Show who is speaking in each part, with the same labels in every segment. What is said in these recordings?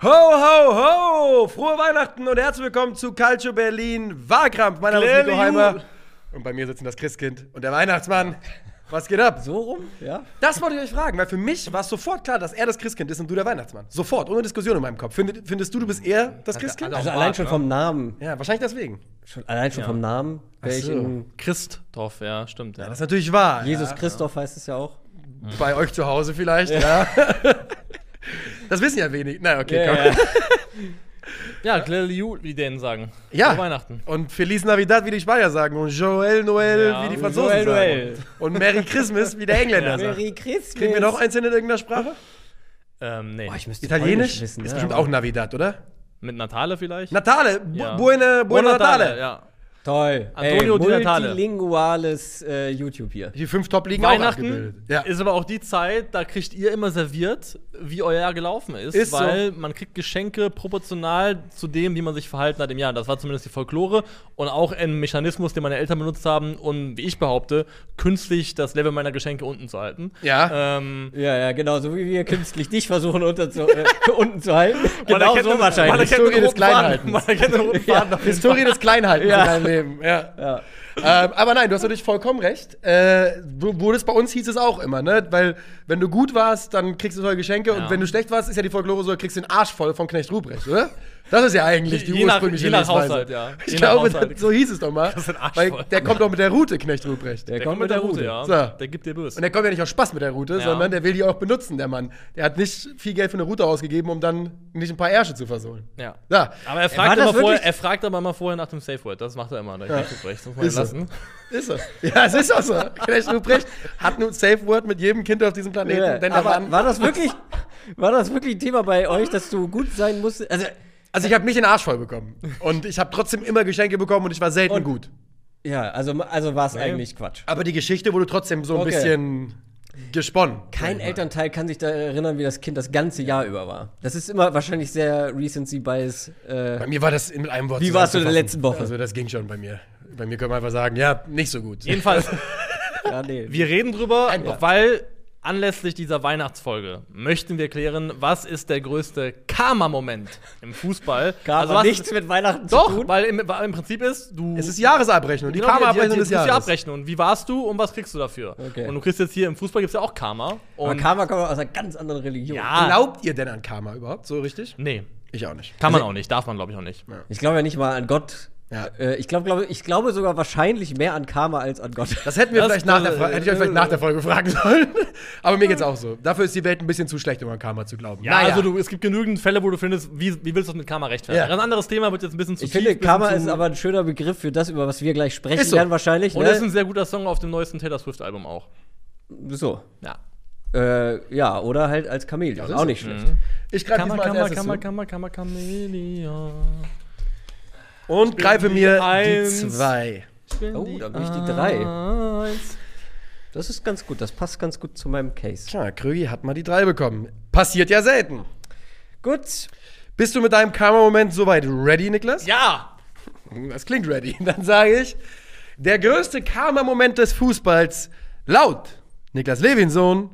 Speaker 1: Ho, ho, ho! Frohe Weihnachten und herzlich willkommen zu Calcio Berlin Wahlkampf. Mein Name ist Nico Heimer. Und bei mir sitzen das Christkind und der Weihnachtsmann. Was geht ab?
Speaker 2: So rum? Ja.
Speaker 1: Das wollte ich euch fragen, weil für mich war es sofort klar, dass er das Christkind ist und du der Weihnachtsmann. Sofort, ohne Diskussion in meinem Kopf. Find, findest du, du bist eher das Christkind?
Speaker 2: Also
Speaker 3: Auch
Speaker 2: allein schon
Speaker 3: ne?
Speaker 2: vom Namen.
Speaker 1: Ja, wahrscheinlich deswegen.
Speaker 2: Schon, allein schon
Speaker 3: Ja.
Speaker 2: vom Namen wäre ich in
Speaker 3: Christoph, ja, stimmt. Ja.
Speaker 1: Das ist natürlich wahr.
Speaker 2: Jesus
Speaker 1: ja.
Speaker 2: Christoph heißt es ja auch.
Speaker 1: Bei euch zu Hause vielleicht, ja. Das wissen ja wenig. Na, okay, komm.
Speaker 3: Ja, Claire Liu, wie die denen sagen.
Speaker 1: Ja.
Speaker 3: Frohe Weihnachten.
Speaker 1: Und Feliz Navidad, wie die Spanier sagen. Und Joel Noel,
Speaker 3: Ja.
Speaker 1: wie die Franzosen
Speaker 2: Joel Noel.
Speaker 1: sagen. Und Merry Christmas, wie der Engländer
Speaker 3: Ja.
Speaker 1: sagt.
Speaker 2: Merry Christmas.
Speaker 1: Kriegen wir noch eins hin in irgendeiner Sprache?
Speaker 3: Ähm, nee.
Speaker 2: Boah, ich müsste
Speaker 1: Italienisch?
Speaker 2: Wissen.
Speaker 1: ist
Speaker 2: ja,
Speaker 1: bestimmt auch Navidad, oder?
Speaker 3: Mit Natale vielleicht?
Speaker 1: Natale, bu
Speaker 3: Ja.
Speaker 1: buene, buene Natale.
Speaker 3: Ja.
Speaker 2: Toll.
Speaker 3: Antonio
Speaker 2: Ey,
Speaker 3: Di Natale.
Speaker 2: multilinguales äh, YouTube hier.
Speaker 1: Die fünf Top-Ligen.
Speaker 3: Weihnachten
Speaker 1: Ja.
Speaker 3: ist aber auch die Zeit, da kriegt ihr immer serviert, wie euer Jahr gelaufen ist.
Speaker 1: Ist so.
Speaker 3: weil man kriegt Geschenke proportional zu dem, wie man sich verhalten hat im Jahr. Das war zumindest die Folklore und auch ein Mechanismus, den meine Eltern benutzt haben, um, wie ich behaupte, künstlich das Level meiner Geschenke unten zu halten.
Speaker 1: Ja.
Speaker 3: Ähm,
Speaker 2: Ja, ja, genau. So wie wir künstlich dich versuchen unter zu, äh, unten zu halten. Genau
Speaker 3: erkennt
Speaker 2: so wahrscheinlich.
Speaker 3: Man erkennt
Speaker 1: Historie des. Kleinhaltens.
Speaker 3: Man erkennt den roten Faden. jeden
Speaker 1: Historie des Kleinhaltens
Speaker 2: Ja.
Speaker 1: Leben. Ja.
Speaker 2: Ja.
Speaker 1: ähm, aber nein, du hast natürlich vollkommen recht. Äh, du wurdest bei uns hieß es auch immer, ne? Weil wenn du gut warst, dann kriegst du tolle Geschenke und
Speaker 3: Ja.
Speaker 1: wenn du schlecht warst, ist ja die Folklore so, kriegst du den Arsch voll von Knecht Ruprecht, oder? Das ist ja eigentlich die
Speaker 3: Je nach-
Speaker 1: ursprüngliche
Speaker 3: je nach
Speaker 1: Lesweise.
Speaker 3: Haushalt, ja.
Speaker 1: Ich
Speaker 3: Je nach
Speaker 1: glaube,
Speaker 3: Haushalt.
Speaker 1: so hieß es doch mal.
Speaker 3: ist ein Arsch
Speaker 1: weil der kommt doch mit der Route, Knecht Ruprecht.
Speaker 2: Der
Speaker 3: Der kommt mit der Route, ja.
Speaker 1: So.
Speaker 3: Der gibt dir böse.
Speaker 1: Und der kommt ja nicht aus Spaß mit der Route,
Speaker 3: Ja.
Speaker 1: sondern der will die auch benutzen, der Mann. Der hat nicht viel Geld für eine Route ausgegeben, um dann nicht ein paar Ärsche zu versohlen.
Speaker 3: Ja.
Speaker 1: Ja,
Speaker 3: Aber er fragt, immer vorher, er fragt aber immer vorher nach dem Safe Word. Das macht er immer. Der ja. Recht. Das muss man
Speaker 1: Ist so.
Speaker 3: lassen.
Speaker 1: ist so. Ja, es ist auch so. Knecht Ruprecht hat ein Safe Word mit jedem Kind auf diesem Planeten.
Speaker 2: Ja, aber war das wirklich, war das wirklich ein Thema bei euch, dass du gut sein musstest? Also,
Speaker 1: also ich habe nicht den Arsch voll bekommen. Und ich habe trotzdem immer Geschenke bekommen und ich war selten
Speaker 2: Und-
Speaker 1: gut.
Speaker 2: ja, also, also war es eigentlich Quatsch.
Speaker 1: Aber die Geschichte wurde trotzdem so ein
Speaker 2: Okay.
Speaker 1: bisschen gesponnen.
Speaker 2: Kein Elternteil kann sich da erinnern, wie das Kind das ganze Jahr über war. Das ist immer wahrscheinlich sehr Recency Bias. Äh,
Speaker 1: Bei mir war das mit einem Wort
Speaker 2: Wie warst du in der letzten Woche?
Speaker 1: Also das ging schon bei mir. Bei mir können wir einfach sagen, ja, nicht so gut.
Speaker 3: Jedenfalls,
Speaker 2: ja, nee.
Speaker 3: wir reden drüber,
Speaker 1: Wort.
Speaker 3: weil anlässlich dieser Weihnachtsfolge möchten wir klären, was ist der größte Karma-Moment im Fußball.
Speaker 2: Karma
Speaker 3: also was
Speaker 2: nichts
Speaker 3: ist,
Speaker 2: mit Weihnachten zu
Speaker 3: Doch,
Speaker 2: tun.
Speaker 3: weil im, weil im Prinzip ist, du.
Speaker 1: Es ist Jahresabrechnung, die
Speaker 3: Genau,
Speaker 1: Karma-Abrechnung
Speaker 3: die
Speaker 1: Jahres.
Speaker 3: Abrechnung. Wie warst du und was kriegst du dafür?
Speaker 2: Okay.
Speaker 3: Und du kriegst jetzt hier im Fußball gibt es ja auch Karma.
Speaker 2: Aber
Speaker 3: Und
Speaker 2: Karma kommt aus einer ganz anderen Religion.
Speaker 3: Ja.
Speaker 1: Glaubt ihr denn an Karma überhaupt? So richtig?
Speaker 3: nee,
Speaker 1: Ich auch nicht.
Speaker 3: kann man auch nicht, darf man glaube ich auch nicht.
Speaker 2: Ich glaube ja nicht mal an Gott.
Speaker 1: Ja.
Speaker 2: Äh, ich, glaub, glaube, ich glaube sogar wahrscheinlich mehr an Karma als an Gott.
Speaker 1: Das hätten wir
Speaker 3: Das-
Speaker 1: vielleicht nach der hätte ich euch vielleicht nach der Folge fragen sollen. Aber mir geht's auch so. Dafür ist die Welt ein bisschen zu schlecht, um an Karma zu glauben.
Speaker 3: Ja, also du, es gibt genügend Fälle, wo du findest, wie, wie willst du das mit Karma rechtfertigen?
Speaker 1: Ja.
Speaker 3: Ein anderes Thema wird jetzt ein bisschen zu
Speaker 2: Ich
Speaker 3: tief,
Speaker 2: finde, Karma
Speaker 3: zu,
Speaker 2: ist aber ein schöner Begriff für das, über was wir gleich sprechen
Speaker 1: Ist so.
Speaker 2: werden wahrscheinlich.
Speaker 3: Und
Speaker 2: ne?
Speaker 3: ist ein sehr guter Song auf dem neuesten Taylor Swift-Album auch.
Speaker 2: so.
Speaker 3: Ja.
Speaker 2: Äh, ja, oder halt als Chamäleon.
Speaker 1: ist
Speaker 2: Auch
Speaker 1: so.
Speaker 2: nicht schlecht.
Speaker 1: ich greife
Speaker 3: Kammer,
Speaker 1: diesmal als
Speaker 3: Kammer,
Speaker 1: erstes
Speaker 3: Kammer, Kammer, Kammer, Chameleon.
Speaker 1: Und greife mir die
Speaker 3: Eins.
Speaker 1: zwei.
Speaker 2: Oh, da bin ich die drei.
Speaker 3: Eins.
Speaker 2: Das ist ganz gut. Das passt ganz gut zu meinem Case.
Speaker 1: Tja, Krögi hat mal die drei bekommen. Passiert ja selten.
Speaker 2: Gut.
Speaker 1: Bist du mit deinem Karma-Moment soweit ready, Niklas?
Speaker 3: Ja!
Speaker 1: Das klingt ready. Dann sage ich, der größte Karma-Moment des Fußballs laut Niklas Levinsohn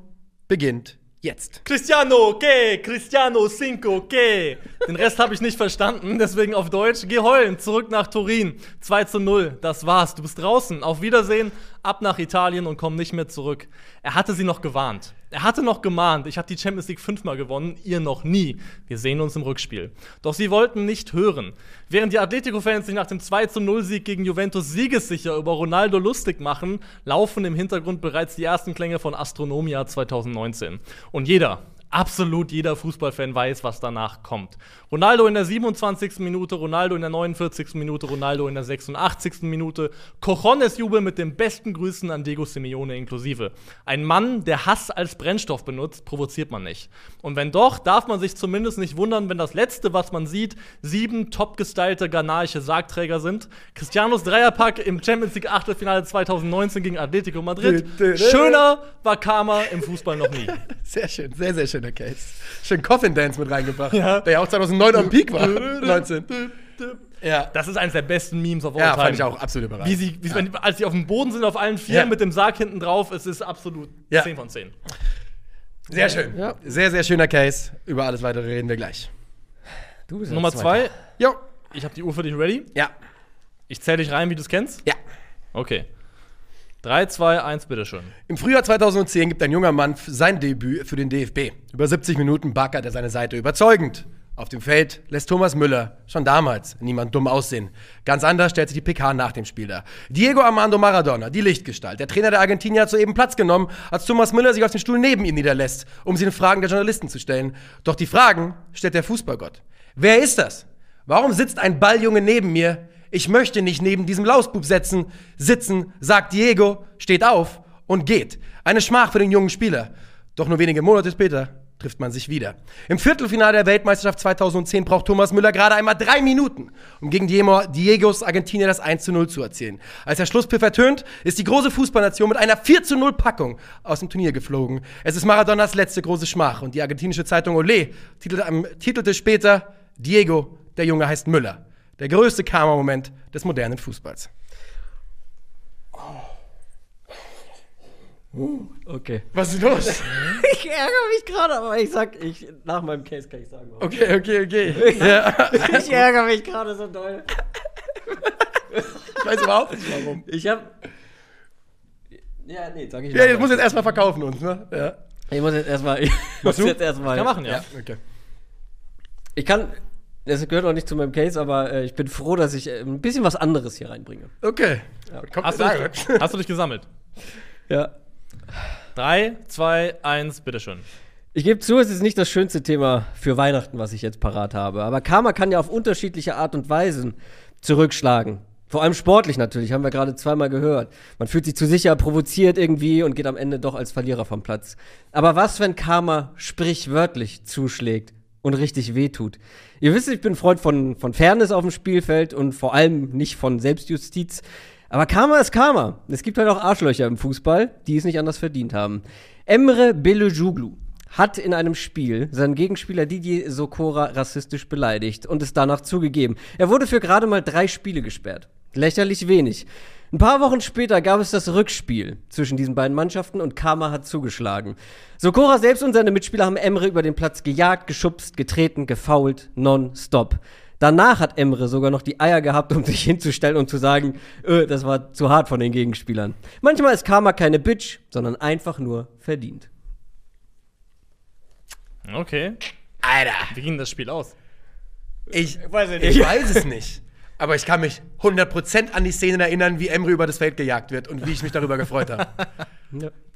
Speaker 1: beginnt jetzt.
Speaker 3: Cristiano, okay, Cristiano, cinco, okay. Den Rest habe ich nicht verstanden, deswegen auf Deutsch. Geh heulen, zurück nach Turin. 2 zu 0, das war's. Du bist draußen. Auf Wiedersehen, ab nach Italien und komm nicht mehr zurück. Er hatte sie noch gewarnt. Er hatte noch gemahnt. Ich habe die Champions League fünfmal gewonnen, ihr noch nie. Wir sehen uns im Rückspiel. Doch sie wollten nicht hören. Während die Atletico-Fans sich nach dem 2 zu 0 Sieg gegen Juventus siegessicher über Ronaldo lustig machen, laufen im Hintergrund bereits die ersten Klänge von Astronomia 2019. Und jeder, absolut jeder Fußballfan weiß, was danach kommt. Ronaldo in der 27. Minute, Ronaldo in der 49. Minute, Ronaldo in der 86. Minute. Cojones Jubel mit den besten Grüßen an Diego Simeone inklusive. Ein Mann, der Hass als Brennstoff benutzt, provoziert man nicht. Und wenn doch, darf man sich zumindest nicht wundern, wenn das Letzte, was man sieht, sieben topgestylte ghanaische Sargträger sind. Cristianos Dreierpack im Champions League Achtelfinale 2019 gegen Atletico Madrid. Schöner war Karma im Fußball noch nie.
Speaker 1: Sehr schön, sehr, sehr schöner Case. Schön Coffin Dance mit reingebracht,
Speaker 3: Ja.
Speaker 1: der ja auch 2009 am Peak war. 19. Ja,
Speaker 3: Das ist eines der besten Memes of all
Speaker 1: ja
Speaker 3: time.
Speaker 1: fand ich auch absolut überragend.
Speaker 3: Wie sie, wie, wenn, als sie auf dem Boden sind, auf allen Vieren
Speaker 1: Ja.
Speaker 3: mit dem Sarg hinten drauf, es ist absolut
Speaker 1: Ja.
Speaker 3: 10 von 10.
Speaker 1: Sehr schön.
Speaker 2: Ja.
Speaker 1: Sehr, sehr schöner Case. Über alles weitere reden wir gleich.
Speaker 2: Du bist
Speaker 3: Nummer zwei,
Speaker 1: Jo.
Speaker 3: ich habe die Uhr für dich ready.
Speaker 1: Ja.
Speaker 3: Ich zähle dich rein, wie du es kennst.
Speaker 1: Ja.
Speaker 3: Okay. 3, 2, 1, bitteschön.
Speaker 1: Im Frühjahr 2010 gibt ein junger Mann sein Debüt für den DFB. Über 70 Minuten backert er seine Seite überzeugend. Auf dem Feld lässt Thomas Müller schon damals niemand dumm aussehen. Ganz anders stellt sich die PK nach dem Spiel dar. Diego Armando Maradona, die Lichtgestalt. Der Trainer der Argentinier hat soeben Platz genommen, als Thomas Müller sich auf den Stuhl neben ihm niederlässt, um sie den Fragen der Journalisten zu stellen. Doch die Fragen stellt der Fußballgott. Wer ist das? Warum sitzt ein Balljunge neben mir? Ich möchte nicht neben diesem Lausbub setzen, sitzen, sagt Diego, steht auf und geht. Eine Schmach für den jungen Spieler. Doch nur wenige Monate später trifft man sich wieder. Im Viertelfinale der Weltmeisterschaft 2010 braucht Thomas Müller gerade einmal drei Minuten, um gegen Diegos Argentinier das 1 zu 0 zu erzielen. Als der Schlusspfiff ertönt, ist die große Fußballnation mit einer 4 zu 0 Packung aus dem Turnier geflogen. Es ist Maradonas letzte große Schmach und die argentinische Zeitung Olé titelte später Diego, der Junge heißt Müller. Der größte Karma-Moment des modernen Fußballs.
Speaker 2: Okay.
Speaker 1: Was ist los?
Speaker 2: Ich ärgere mich gerade, aber ich sag, ich, nach meinem Case kann ich sagen. warum.
Speaker 1: Okay, okay, okay. Ja,
Speaker 2: Ich ärgere mich gerade so doll.
Speaker 1: ich weiß überhaupt nicht warum.
Speaker 2: Ich hab. Ja, nee, sag ich
Speaker 1: Ja,
Speaker 2: noch
Speaker 1: jetzt muss jetzt erstmal verkaufen uns, ne? Ja.
Speaker 2: Ich muss jetzt erstmal. Ich muss
Speaker 1: du?
Speaker 2: jetzt erstmal.
Speaker 3: Kann machen, ja.
Speaker 1: okay.
Speaker 2: Ich kann. Das gehört auch nicht zu meinem Case, aber äh, ich bin froh, dass ich äh, ein bisschen was anderes hier reinbringe.
Speaker 1: Okay. Kommt
Speaker 3: Hast, du dich, hast du dich gesammelt?
Speaker 2: Ja.
Speaker 3: 3, 2, 1, bitteschön.
Speaker 2: Ich gebe zu, es ist nicht das schönste Thema für Weihnachten, was ich jetzt parat habe. Aber Karma kann ja auf unterschiedliche Art und Weisen zurückschlagen. Vor allem sportlich natürlich, haben wir gerade zweimal gehört. Man fühlt sich zu sicher, provoziert irgendwie und geht am Ende doch als Verlierer vom Platz. Aber was, wenn Karma sprichwörtlich zuschlägt und richtig wehtut? Ihr wisst, ich bin Freund von, von Fairness auf dem Spielfeld und vor allem nicht von Selbstjustiz. Aber Karma ist Karma. Es gibt halt auch Arschlöcher im Fußball, die es nicht anders verdient haben. Emre Belöjuglu hat in einem Spiel seinen Gegenspieler Didier Sokora rassistisch beleidigt und es danach zugegeben. Er wurde für gerade mal drei Spiele gesperrt. Lächerlich wenig. Ein paar Wochen später gab es das Rückspiel zwischen diesen beiden Mannschaften und Karma hat zugeschlagen. Sokora selbst und seine Mitspieler haben Emre über den Platz gejagt, geschubst, getreten, gefoult, non-stop. Danach hat Emre sogar noch die Eier gehabt, um sich hinzustellen und zu sagen, äh, das war zu hart von den Gegenspielern. Manchmal ist Karma keine Bitch, sondern einfach nur verdient.
Speaker 3: Okay.
Speaker 1: Alter,
Speaker 3: Wie ging das Spiel aus?
Speaker 1: ich,
Speaker 2: weiß es
Speaker 1: ich weiß es nicht. Aber ich kann mich 100% an die Szenen erinnern, wie Emre über das Feld gejagt wird und wie ich mich darüber gefreut habe.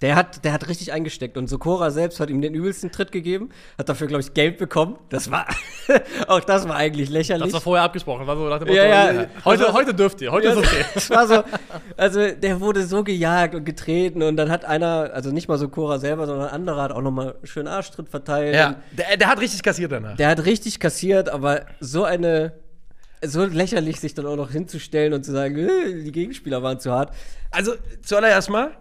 Speaker 2: Der hat, der hat richtig eingesteckt und Sokora selbst hat ihm den übelsten Tritt gegeben, hat dafür, glaube ich, Geld bekommen. Das war, auch das war eigentlich lächerlich.
Speaker 3: Das war vorher abgesprochen. War so nach dem Motto,
Speaker 2: Ja, ja.
Speaker 3: Heute,
Speaker 2: Also-
Speaker 3: heute dürft ihr, heute
Speaker 2: Ja,
Speaker 3: ist okay.
Speaker 2: Das war so, also der wurde so gejagt und getreten und dann hat einer, also nicht mal Sokora selber, sondern ein anderer hat auch nochmal schön Arschtritt verteilt.
Speaker 1: Ja, der, der hat richtig kassiert danach.
Speaker 2: Der hat richtig kassiert, aber so eine, so lächerlich sich dann auch noch hinzustellen und zu sagen, äh, die Gegenspieler waren zu hart.
Speaker 1: Also, zuallererst mal,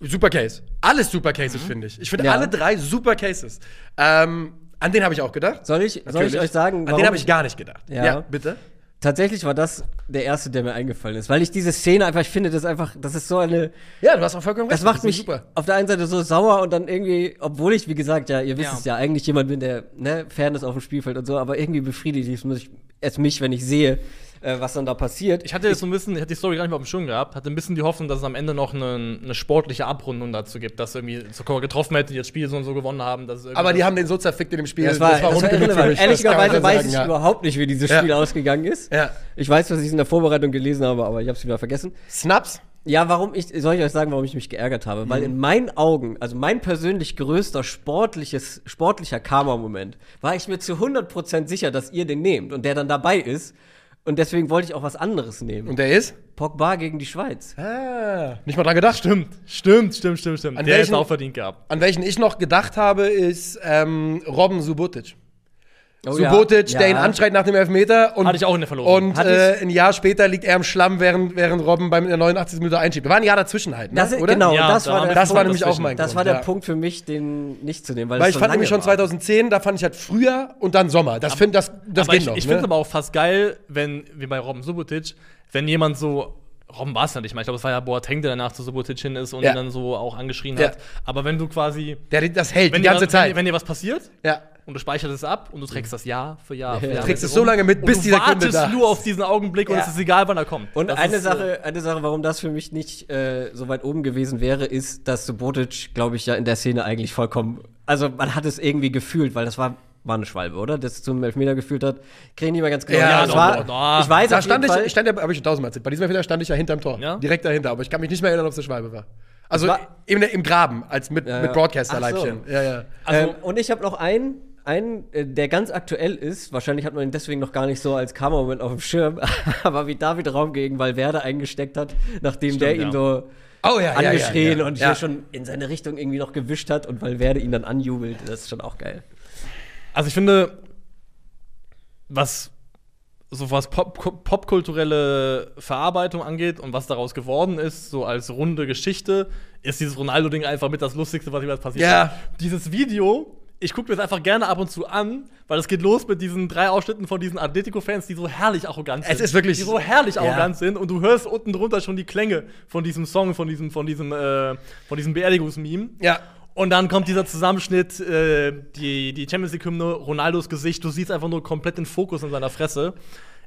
Speaker 1: super Case. Alles super Cases, finde ich. Ich finde
Speaker 2: Ja.
Speaker 1: alle drei super Cases. Ähm, an den habe ich auch gedacht.
Speaker 2: Soll ich, soll ich euch sagen,
Speaker 1: An den habe ich gar nicht gedacht.
Speaker 2: Ja.
Speaker 1: bitte.
Speaker 2: Tatsächlich war das der erste, der mir eingefallen ist, weil ich diese Szene einfach, ich finde das einfach, das ist so eine,
Speaker 1: Ja, du hast auch vollkommen
Speaker 2: das
Speaker 1: recht.
Speaker 2: macht
Speaker 1: ist
Speaker 2: mich
Speaker 1: super.
Speaker 2: auf der einen Seite so sauer und dann irgendwie, obwohl ich, wie gesagt, ja, ihr wisst
Speaker 3: Ja.
Speaker 2: es ja, eigentlich jemand bin, der, ne, Fairness auf dem Spielfeld und so, aber irgendwie befriedigt es mich, es mich, wenn ich sehe, äh, was dann da passiert.
Speaker 3: Ich hatte jetzt so ein bisschen, ich hatte die Story gar nicht mehr auf dem Schirm gehabt, hatte ein bisschen die Hoffnung, dass es am Ende noch eine, eine sportliche Abrundung dazu gibt, dass irgendwie Sokora getroffen hätte, die das Spiel so und so gewonnen haben.
Speaker 1: Aber die haben den so zerfickt in dem Spiel.
Speaker 2: das war, das war irrelevant.
Speaker 1: Das kann man
Speaker 2: Ehrlicherweise
Speaker 1: so
Speaker 2: weiß
Speaker 1: sagen,
Speaker 2: ich
Speaker 1: ja.
Speaker 2: überhaupt nicht, wie dieses
Speaker 1: Ja.
Speaker 2: Spiel ausgegangen ist.
Speaker 1: Ja.
Speaker 2: Ich weiß, was ich in der Vorbereitung gelesen habe, aber ich habe es wieder vergessen.
Speaker 1: Snaps?
Speaker 2: Ja, warum ich, soll ich euch sagen, warum ich mich geärgert habe?
Speaker 1: Mhm.
Speaker 2: Weil in meinen Augen, also mein persönlich größter sportliches, sportlicher Karma-Moment, war ich mir zu 100% sicher, dass ihr den nehmt und der dann dabei ist. Und deswegen wollte ich auch was anderes nehmen.
Speaker 1: Und der ist?
Speaker 2: Pogba gegen die Schweiz.
Speaker 1: Ah, nicht mal dran gedacht.
Speaker 3: Stimmt, stimmt, stimmt, stimmt, stimmt.
Speaker 1: An
Speaker 3: Der
Speaker 1: welchen-
Speaker 3: ist auch verdient gehabt.
Speaker 1: An welchen ich noch gedacht habe, ist ähm, Robben Subotic.
Speaker 2: Oh,
Speaker 1: Subotic,
Speaker 2: ja.
Speaker 1: der ihn anschreit nach dem Elfmeter. Und,
Speaker 3: Hatte ich auch in der Verlosung.
Speaker 1: Und äh, ein Jahr später liegt er im Schlamm, während, während Robben beim in der 89. Minute einschiebt. Da war ein Jahr dazwischen halt, ne?
Speaker 2: Das
Speaker 1: oder?
Speaker 2: genau,
Speaker 3: Ja,
Speaker 2: das
Speaker 3: da
Speaker 2: war der
Speaker 3: wir
Speaker 1: Das war
Speaker 2: Punkt.
Speaker 1: nämlich auch mein
Speaker 2: Das
Speaker 1: Grund,
Speaker 2: war der
Speaker 1: ja.
Speaker 2: Punkt für mich, den nicht zu nehmen, weil,
Speaker 1: Weil ich fand nämlich schon
Speaker 2: war.
Speaker 1: 2010, da fand ich halt Frühjahr und dann Sommer. Das, find, das, das
Speaker 3: aber
Speaker 1: geht
Speaker 3: ich,
Speaker 1: noch.
Speaker 3: ich
Speaker 1: ne?
Speaker 3: finde es aber auch fast geil, wenn, wie bei Robin Subotic, wenn jemand so Robben war es nicht mal. Ich glaube, es war ja Boateng, der danach zu Subotic hin ist und
Speaker 1: Ja.
Speaker 3: ihn dann so auch angeschrien
Speaker 1: Ja.
Speaker 3: hat. Aber wenn du quasi.
Speaker 1: Der das hält
Speaker 3: Wenn
Speaker 1: die
Speaker 3: dir
Speaker 1: ganze
Speaker 3: was,
Speaker 1: Zeit.
Speaker 3: Wenn, wenn dir was passiert
Speaker 1: ja.
Speaker 3: und du speicherst es ab und du trägst das Jahr für Jahr für
Speaker 2: Ja.
Speaker 3: Jahr.
Speaker 2: Du
Speaker 1: trägst es so lange mit, bis
Speaker 3: du
Speaker 1: die Sekunde
Speaker 3: wartest
Speaker 1: da ist.
Speaker 3: nur auf diesen Augenblick und es ist egal, wann er kommt.
Speaker 2: Und
Speaker 3: Das
Speaker 2: eine
Speaker 3: ist,
Speaker 2: Sache, eine Sache, warum das für mich nicht äh, so weit oben gewesen wäre, ist, dass Subotic, glaube ich, ja in der Szene eigentlich vollkommen, also man hat es irgendwie gefühlt, weil das war, war eine Schwalbe, oder? Das zum Elfmeter gefühlt hat. Kriege ich nicht mehr ganz genau.
Speaker 1: Ja,
Speaker 2: es
Speaker 1: doch,
Speaker 2: war, ich weiß
Speaker 1: Da stand ich,
Speaker 2: Fall,
Speaker 1: ich stand ja, habe ich schon tausendmal erzählt. Bei diesem Elfmeter stand ich ja hinterm Tor.
Speaker 3: Ja?
Speaker 1: Direkt dahinter, aber ich kann mich nicht mehr erinnern, ob es eine Schwalbe war. Also
Speaker 2: war-
Speaker 1: im, im Graben, als mit,
Speaker 2: Ja,
Speaker 1: mit
Speaker 2: ja.
Speaker 1: Broadcaster-Leibchen.
Speaker 2: So.
Speaker 1: Ja, ja.
Speaker 3: Also-
Speaker 2: ähm, und ich habe noch einen, einen, äh, der ganz aktuell ist. Wahrscheinlich hat man ihn deswegen noch gar nicht so als Kameramoment auf dem Schirm. Aber wie David Raum gegen Valverde eingesteckt hat, nachdem der ihn
Speaker 3: ja.
Speaker 2: so
Speaker 1: Oh ja, ja, ja,
Speaker 2: angeschrien
Speaker 1: ja.
Speaker 2: und
Speaker 1: Ja.
Speaker 2: hier schon in seine Richtung irgendwie noch gewischt hat und Valverde ihn dann anjubelt. Das ist schon auch geil.
Speaker 3: Also ich finde, was so was Pop popkulturelle Verarbeitung angeht und was daraus geworden ist, so als runde Geschichte, ist dieses Ronaldo-Ding einfach mit das Lustigste, was jemals passiert
Speaker 1: Ja.
Speaker 3: ist. Dieses Video, ich gucke mir das einfach gerne ab und zu an, weil es geht los mit diesen drei Ausschnitten von diesen Atletico-Fans, die so herrlich arrogant sind.
Speaker 1: Es ist wirklich-
Speaker 3: Die so herrlich
Speaker 1: Ja.
Speaker 3: arrogant sind und du hörst unten drunter schon die Klänge von diesem Song, von diesem, von diesem, äh, von diesem Beerdigungsmeme.
Speaker 1: Ja.
Speaker 3: Und dann kommt dieser Zusammenschnitt, äh, die, die Champions League-Hymne, Ronaldos Gesicht. Du siehst einfach nur komplett den Fokus in seiner Fresse.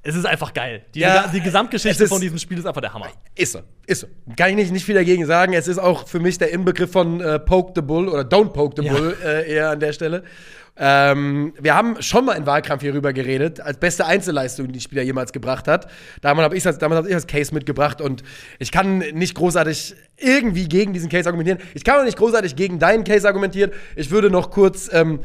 Speaker 3: Es ist einfach geil. Die,
Speaker 1: Ja,
Speaker 3: die Gesamtgeschichte
Speaker 1: es ist-
Speaker 3: von diesem Spiel ist einfach der Hammer.
Speaker 1: Ist so, ist so. Kann ich nicht, nicht viel dagegen sagen. Es ist auch für mich der Inbegriff von äh, Poke the Bull oder Don't Poke the
Speaker 3: Ja.
Speaker 1: Bull äh, eher an der Stelle. Ähm, wir haben schon mal in Wahlkampf hierüber geredet, als beste Einzelleistung, die der Spieler jemals gebracht hat. Damals habe ich, hab ich das Case mitgebracht und ich kann nicht großartig irgendwie gegen diesen Case argumentieren. Ich kann auch nicht großartig gegen deinen Case argumentieren. Ich würde noch kurz ähm,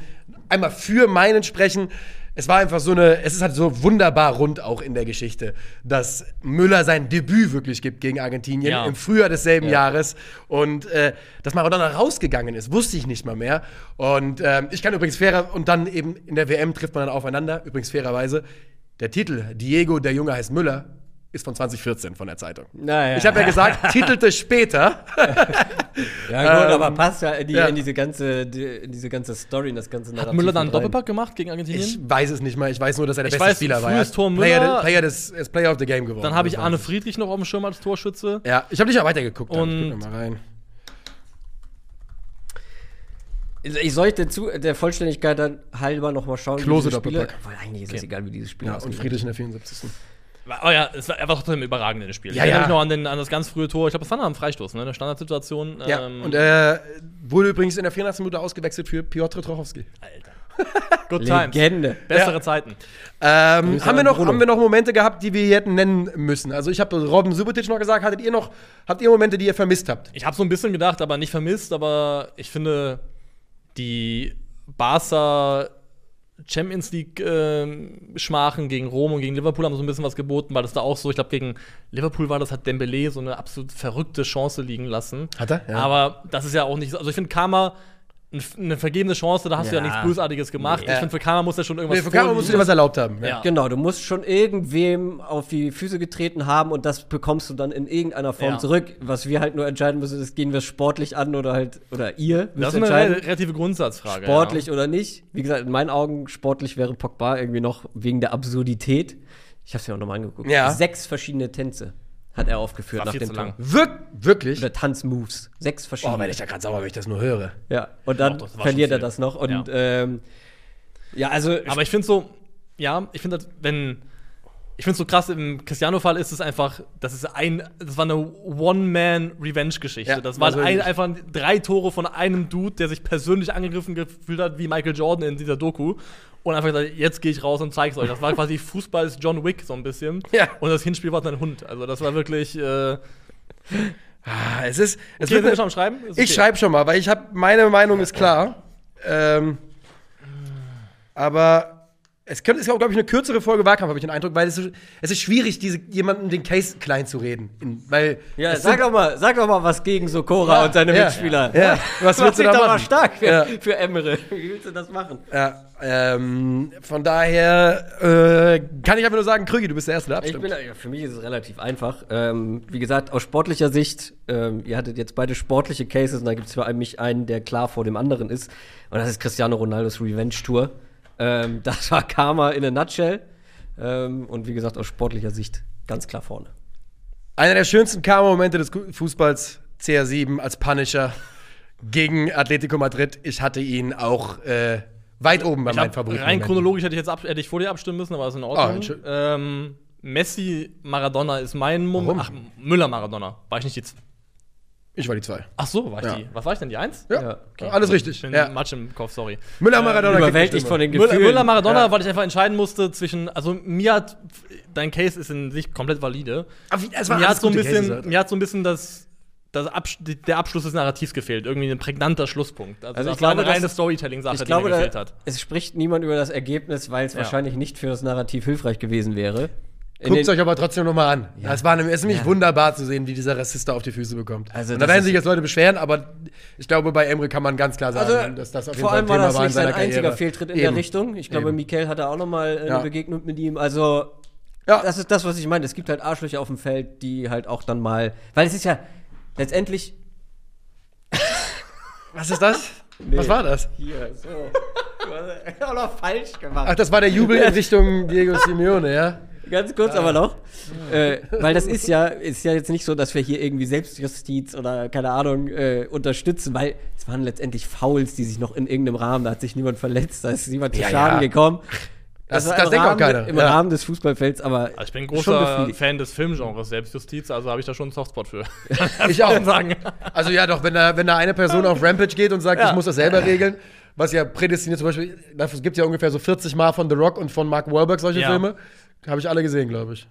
Speaker 1: einmal für meinen sprechen. Es war einfach so eine, es ist halt so wunderbar rund auch in der Geschichte, dass Müller sein Debüt wirklich gibt gegen Argentinien
Speaker 3: Ja.
Speaker 1: im Frühjahr desselben Jahres und äh, dass Maradona rausgegangen ist, wusste ich nicht mal mehr. Und ähm, ich kann übrigens fairer, und dann eben in der WM trifft man dann aufeinander, übrigens fairerweise, der Titel Diego, der Junge heißt Müller, ist von 2014 von der Zeitung.
Speaker 2: Naja.
Speaker 1: Ich habe ja gesagt, titelte später.
Speaker 2: Ja, gut,
Speaker 1: Ähm,
Speaker 2: aber passt ja in, die,
Speaker 1: ja.
Speaker 2: in diese ganze, die, in diese ganze Story, in das ganze Narrativ.
Speaker 3: Hat Müller dann einen. Doppelpack gemacht gegen Argentinien?
Speaker 1: Ich weiß es nicht mal. Ich weiß nur, dass er der
Speaker 3: Ich
Speaker 1: beste
Speaker 3: weiß,
Speaker 1: Spieler war.
Speaker 3: frühes
Speaker 1: Er ist
Speaker 3: Tor
Speaker 1: Player,
Speaker 3: Müller.
Speaker 1: Player, des, er ist Player of the Game geworden.
Speaker 3: dann habe ich Arne Friedrich noch auf dem Schirm als Torschütze.
Speaker 1: Ja, ich habe nicht mal weitergeguckt. dann.
Speaker 3: Und-
Speaker 1: ich guck noch mal rein.
Speaker 2: Ich sollte zu der Vollständigkeit dann halber noch mal schauen. wie
Speaker 1: Klose Doppelpack.
Speaker 2: Weil eigentlich ist es
Speaker 3: Okay.
Speaker 2: egal, wie dieses Spiel
Speaker 1: Ja, und. Friedrich in der 74.
Speaker 3: Oh ja, es war einfach trotzdem überragend in dem Spiel.
Speaker 1: Ja,
Speaker 3: ich erinnere
Speaker 1: ja.
Speaker 3: mich noch an, den, an das ganz frühe Tor. Ich glaube, das war noch am Freistoß, ne? Eine Standardsituation.
Speaker 1: Ja,
Speaker 3: ähm,
Speaker 1: und er wurde übrigens in der 84. Minute ausgewechselt für Piotr Trochowski.
Speaker 3: Alter. Good times.
Speaker 2: Legende.
Speaker 3: Bessere
Speaker 1: Ja.
Speaker 3: Zeiten.
Speaker 1: Ähm, haben, wir noch,
Speaker 2: Bruno.
Speaker 1: haben wir noch Momente gehabt, die wir hätten nennen müssen? Also ich habe Robben Subotic noch gesagt, hattet ihr noch, habt ihr Momente, die ihr vermisst habt?
Speaker 3: Ich habe so ein bisschen gedacht, aber nicht vermisst, aber ich finde, die Barca Champions League Schmachen gegen Rom und gegen Liverpool haben so ein bisschen was geboten, weil das da auch so, ich glaube, gegen Liverpool war das, hat Dembele so eine absolut verrückte Chance liegen lassen.
Speaker 1: Hat er? Ja.
Speaker 3: Aber das ist ja auch nicht so. Also ich finde Karma eine vergebene Chance, da hast du ja
Speaker 2: Ja.
Speaker 3: nichts Bösartiges gemacht.
Speaker 1: Nee.
Speaker 3: Ich finde, für Karma muss er schon irgendwas
Speaker 1: Nee, für Kamera musst du dir was erlaubt haben.
Speaker 3: Ja.
Speaker 2: Genau, du musst schon irgendwem auf die Füße getreten haben und das bekommst du dann in irgendeiner Form
Speaker 3: Ja.
Speaker 2: zurück. Was wir halt nur entscheiden müssen, ist, gehen wir sportlich an oder halt, oder ihr
Speaker 3: Das ist eine relative Grundsatzfrage.
Speaker 2: sportlich
Speaker 3: ja.
Speaker 2: oder nicht. Wie gesagt, in meinen Augen sportlich wäre Pogba irgendwie noch wegen der Absurdität. Ich habe es mir auch nochmal angeguckt.
Speaker 1: Ja.
Speaker 2: Sechs verschiedene Tänze hat er aufgeführt
Speaker 3: War
Speaker 2: nach
Speaker 3: viel
Speaker 2: dem
Speaker 3: lang.
Speaker 1: Wir wirklich?
Speaker 2: Oder Tanzmoves. Sechs
Speaker 1: Oh,
Speaker 2: verschiedene.
Speaker 1: werde ich ja gerade sauer, wenn ich das nur höre.
Speaker 2: ja. Und dann
Speaker 3: Doch,
Speaker 2: verliert er das noch. Und
Speaker 3: Ja.
Speaker 2: ähm, ja, also
Speaker 3: Aber ich finde so, ja, ich finde, wenn ich finde so krass im Cristiano-Fall ist es einfach, das ist ein, das war eine One-Man-Revenge-Geschichte.
Speaker 1: Ja,
Speaker 3: das waren
Speaker 1: also
Speaker 3: ein, einfach drei Tore von einem Dude, der sich persönlich angegriffen gefühlt hat, wie Michael Jordan in dieser Doku. Und einfach gesagt, jetzt gehe ich raus und zeig's euch. Das war quasi Fußball ist John Wick so ein bisschen.
Speaker 1: Ja.
Speaker 3: Und das Hinspiel war sein Hund. Also das war wirklich. Äh,
Speaker 1: Ah, es ist. Es
Speaker 3: okay,
Speaker 1: wird
Speaker 3: schon Schreiben? Ist
Speaker 1: Ich
Speaker 3: okay.
Speaker 1: schreibe schon mal, weil ich habe meine Meinung ist klar. Ähm, aber es könnte, ist auch, glaube ich, eine kürzere Folge Wahlkampf, habe ich den Eindruck, weil es, ist- es ist schwierig, diese, jemanden den Case klein zu reden. In, weil
Speaker 2: Ja, sag
Speaker 1: sind-
Speaker 2: doch mal, sag doch mal was gegen Sokora
Speaker 1: Ja,
Speaker 2: und seine
Speaker 1: ja,
Speaker 2: Mitspieler.
Speaker 1: ja. Was willst du da
Speaker 2: doch mal
Speaker 1: machen?
Speaker 2: stark für,
Speaker 1: Ja.
Speaker 2: für Emre. Wie willst du das machen?
Speaker 1: Ja, ähm, von daher äh, kann ich einfach nur sagen, Krügi, du bist der Erste, der
Speaker 2: Ich
Speaker 1: abstimmt.
Speaker 2: bin, für mich ist es relativ einfach. Ähm, wie gesagt, aus sportlicher Sicht, ähm, ihr hattet jetzt beide sportliche Cases und da gibt es für mich einen, der klar vor dem anderen ist. Und das ist Cristiano Ronaldos Revenge Tour. Ähm, das war Karma in a nutshell. Ähm, und wie gesagt, aus sportlicher Sicht ganz klar vorne.
Speaker 1: Einer der schönsten Karma-Momente des Fußballs, CR7 als Punisher gegen Atletico Madrid. Ich hatte ihn auch äh, weit oben bei
Speaker 3: Ich
Speaker 1: meinen
Speaker 3: hab,
Speaker 1: Favoriten.
Speaker 3: rein chronologisch hätte ich jetzt ab, hätte ich vor dir abstimmen müssen, aber ist in Ordnung.
Speaker 1: schön.
Speaker 3: ähm, Messi Maradona ist mein Moment. Ach, Müller Maradona. War ich nicht die.
Speaker 1: Ich war die zwei.
Speaker 3: Ach so, war ich
Speaker 1: Ja.
Speaker 3: die. Was war ich denn die Eins?
Speaker 1: Ja,
Speaker 2: Ja.
Speaker 1: alles richtig.
Speaker 3: Ich bin
Speaker 1: Ja.
Speaker 3: Matsch im Kopf, sorry.
Speaker 1: Müller, Maradona,
Speaker 2: Überwältigt von den
Speaker 3: Müller,
Speaker 2: Gefühlen.
Speaker 3: Müller Maradona,
Speaker 1: Ja.
Speaker 3: weil ich einfach entscheiden musste zwischen. Also mir hat dein Case ist in sich komplett valide.
Speaker 1: Aber wie- es waren
Speaker 3: Mir hat so ein
Speaker 1: Cases
Speaker 3: bisschen,
Speaker 1: halt.
Speaker 3: mir hat so ein bisschen das, das Absch der Abschluss des Narrativs gefehlt. Irgendwie ein prägnanter Schlusspunkt. Also,
Speaker 2: Also
Speaker 3: das
Speaker 2: ich glaube,
Speaker 3: war eine reine Storytelling-Sache,
Speaker 2: Ich
Speaker 3: die
Speaker 2: glaube,
Speaker 3: mir gefehlt hat.
Speaker 2: es spricht niemand über das Ergebnis, weil es
Speaker 3: Ja.
Speaker 2: wahrscheinlich nicht für das Narrativ hilfreich gewesen wäre.
Speaker 1: Guckt
Speaker 2: den-
Speaker 1: euch aber trotzdem noch mal an.
Speaker 2: Ja.
Speaker 1: Es war nämlich, es ist nämlich
Speaker 2: Ja.
Speaker 1: wunderbar zu sehen, wie dieser Rassist da auf die Füße bekommt.
Speaker 2: Also
Speaker 1: Und da
Speaker 2: das
Speaker 1: werden sich jetzt Leute beschweren, aber ich glaube, bei Emre kann man ganz klar sagen,
Speaker 2: Also,
Speaker 1: dass das auf jeden
Speaker 2: vor
Speaker 1: Fall
Speaker 2: allem
Speaker 1: ein
Speaker 2: war
Speaker 1: Thema
Speaker 2: das
Speaker 1: war in
Speaker 2: nicht sein einziger
Speaker 1: Karriere.
Speaker 2: Fehltritt in
Speaker 1: Eben.
Speaker 2: der Richtung. Ich glaube,
Speaker 1: Eben.
Speaker 2: Mikel hatte auch noch mal äh, eine
Speaker 1: Ja.
Speaker 2: Begegnung mit ihm. Also,
Speaker 1: Ja.
Speaker 2: das ist das, was ich meine. Es gibt halt Arschlöcher auf dem Feld, die halt auch dann mal. Weil es ist ja letztendlich.
Speaker 1: Was ist das? Was war das?
Speaker 2: Hier, so. Du hast auch noch falsch gemacht.
Speaker 1: Ach, das war der Jubel in Richtung Diego Simeone, ja?
Speaker 2: Ganz kurz aber noch. Äh, weil das ist ja, ist ja jetzt nicht so, dass wir hier irgendwie Selbstjustiz oder keine Ahnung äh, unterstützen, weil es waren letztendlich Fouls, die sich noch in irgendeinem Rahmen, da hat sich niemand verletzt, da ist niemand zu
Speaker 1: Ja,
Speaker 2: Schaden
Speaker 1: ja.
Speaker 2: gekommen.
Speaker 1: Das- das
Speaker 2: im
Speaker 1: denkt auch
Speaker 2: Rahmen-
Speaker 1: keiner,
Speaker 2: Im
Speaker 1: ja.
Speaker 2: Rahmen des Fußballfelds, aber
Speaker 3: Also ich bin ein großer. Fan des Filmgenres Selbstjustiz, also habe ich da schon einen Softspot für.
Speaker 1: Ich auch.
Speaker 3: sagen.
Speaker 1: Also ja, doch, wenn da, wenn da eine Person auf Rampage geht und sagt,
Speaker 3: Ja.
Speaker 1: ich muss das selber regeln, was ja prädestiniert zum Beispiel, dafür gibt es ja ungefähr so 40 Mal von The Rock und von Mark Wahlberg solche
Speaker 3: Ja.
Speaker 1: Filme. Habe ich alle gesehen, glaube ich.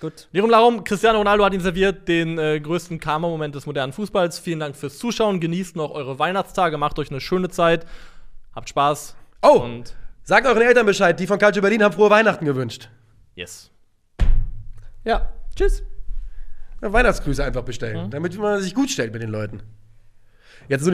Speaker 2: Gut.
Speaker 3: Lirum Larum, Cristiano Ronaldo hat ihn serviert, den äh, größten Karma-Moment des modernen Fußballs. Vielen Dank fürs Zuschauen. Genießt noch eure Weihnachtstage, macht euch eine schöne Zeit. Habt Spaß.
Speaker 1: Oh!
Speaker 3: Und
Speaker 1: Sagt euren Eltern Bescheid, die von Calcio Berlin haben frohe Weihnachten gewünscht.
Speaker 3: yes.
Speaker 2: Ja, tschüss.
Speaker 1: Ja, Weihnachtsgrüße einfach bestellen, damit man sich gut stellt mit den Leuten. Jetzt so